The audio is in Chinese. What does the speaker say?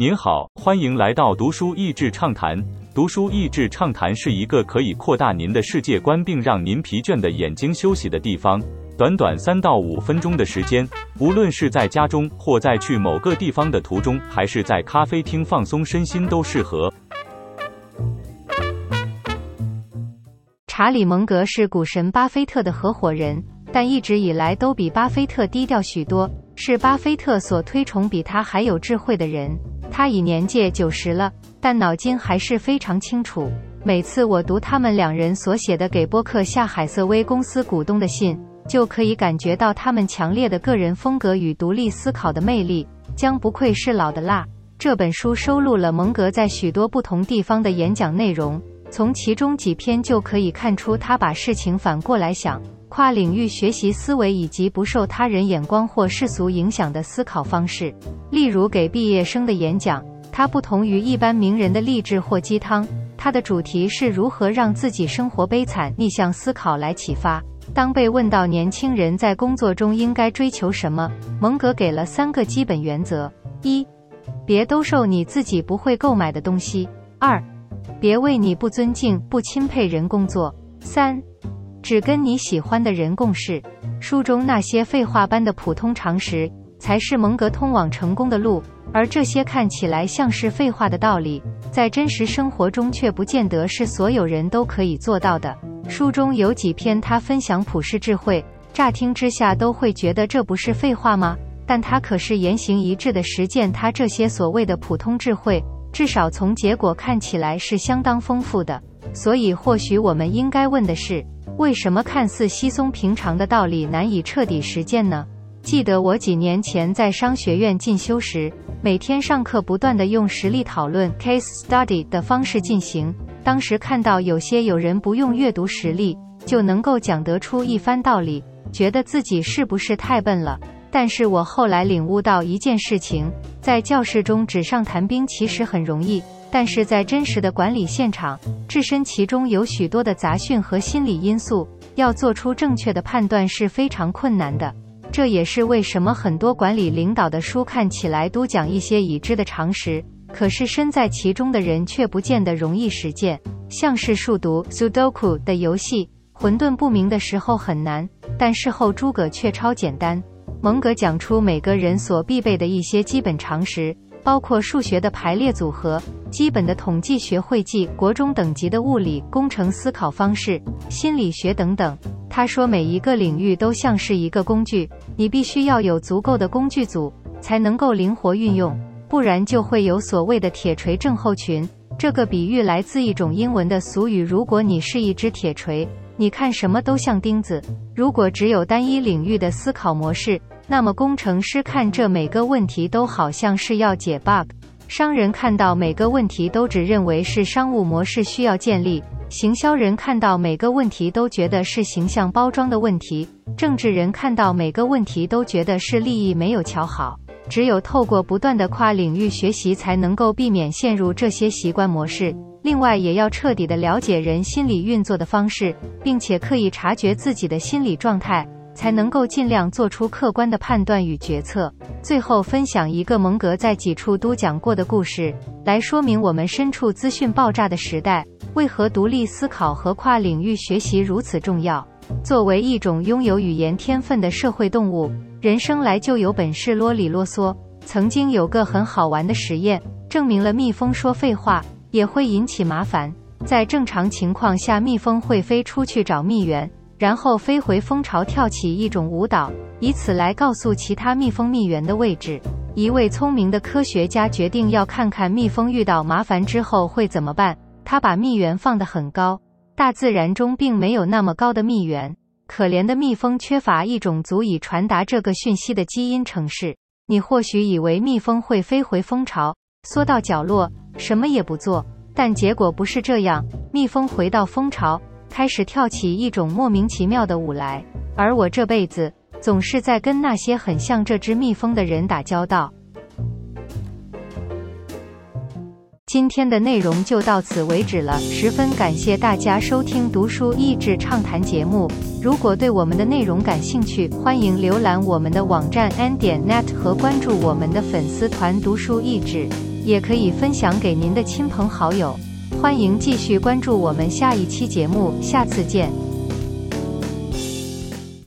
您好，欢迎来到读书益智畅谈。读书益智畅谈是一个可以扩大您的世界观，并让您疲倦的眼睛休息的地方。短短三到五分钟的时间，无论是在家中，或在去某个地方的途中，还是在咖啡厅放松身心，都适合。查理·蒙格是股神巴菲特的合伙人，但一直以来都比巴菲特低调许多，是巴菲特所推崇比他还有智慧的人。他已年届九十了，但脑筋还是非常清楚。每次我读他们两人所写的给波克夏海瑟威公司股东的信，就可以感觉到他们强烈的个人风格与独立思考的魅力，将不愧是老的辣。这本书收录了蒙格在许多不同地方的演讲内容，从其中几篇就可以看出他把事情反过来想，跨领域学习思维以及不受他人眼光或世俗影响的思考方式。例如给毕业生的演讲，它不同于一般名人的励志或鸡汤，它的主题是如何让自己生活悲惨，逆向思考来启发。当被问到年轻人在工作中应该追求什么，蒙格给了三个基本原则：一，别兜售你自己不会购买的东西；二，别为你不尊敬、不钦佩人工作；三，只跟你喜欢的人共事。书中那些废话般的普通常识。才是蒙格通往成功的路，而这些看起来像是废话的道理，在真实生活中却不见得是所有人都可以做到的。书中有几篇他分享普世智慧，乍听之下都会觉得这不是废话吗？但他可是言行一致的实践他这些所谓的普通智慧，至少从结果看起来是相当丰富的。所以，或许我们应该问的是，为什么看似稀松平常的道理难以彻底实践呢？记得我几年前在商学院进修时，每天上课不断的用实例讨论 （case study） 的方式进行。当时看到有些有人不用阅读实例就能够讲得出一番道理，觉得自己是不是太笨了？但是我后来领悟到一件事情：在教室中纸上谈兵其实很容易，但是在真实的管理现场，置身其中有许多的杂讯和心理因素，要做出正确的判断是非常困难的。这也是为什么很多管理领导的书看起来都讲一些已知的常识，可是身在其中的人却不见得容易实践。像是数独 （Sudoku） 的游戏，混沌不明的时候很难，但事后诸葛却超简单。蒙格讲出每个人所必备的一些基本常识，包括数学的排列组合、基本的统计学会计、国中等级的物理、工程思考方式、心理学等等。他说：“每一个领域都像是一个工具，你必须要有足够的工具组，才能够灵活运用，不然就会有所谓的铁锤症候群。”这个比喻来自一种英文的俗语：“如果你是一只铁锤，你看什么都像钉子。如果只有单一领域的思考模式，那么工程师看这每个问题都好像是要解 bug，商人看到每个问题都只认为是商务模式需要建立。”行销人看到每个问题都觉得是形象包装的问题，政治人看到每个问题都觉得是利益没有瞧好。只有透过不断的跨领域学习，才能够避免陷入这些习惯模式。另外，也要彻底的了解人心理运作的方式，并且刻意察觉自己的心理状态，才能够尽量做出客观的判断与决策。最后，分享一个蒙格在几处都讲过的故事，来说明我们身处资讯爆炸的时代。为何独立思考和跨领域学习如此重要？作为一种拥有语言天分的社会动物，人生来就有本事啰里啰嗦。曾经有个很好玩的实验，证明了蜜蜂说废话也会引起麻烦。在正常情况下，蜜蜂会飞出去找蜜源，然后飞回蜂巢跳起一种舞蹈，以此来告诉其他蜜蜂蜜源的位置。一位聪明的科学家决定要看看蜜蜂遇到麻烦之后会怎么办。他把蜜源放得很高，大自然中并没有那么高的蜜源。可怜的蜜蜂缺乏一种足以传达这个讯息的基因程式。你或许以为蜜蜂会飞回蜂巢，缩到角落，什么也不做，但结果不是这样。蜜蜂回到蜂巢，开始跳起一种莫名其妙的舞来。而我这辈子总是在跟那些很像这只蜜蜂的人打交道。今天的内容就到此为止了，十分感谢大家收听读书益智畅谈节目。如果对我们的内容感兴趣，欢迎浏览我们的网站 n 点 net 和关注我们的粉丝团读书益智。也可以分享给您的亲朋好友。欢迎继续关注我们下一期节目，下次见。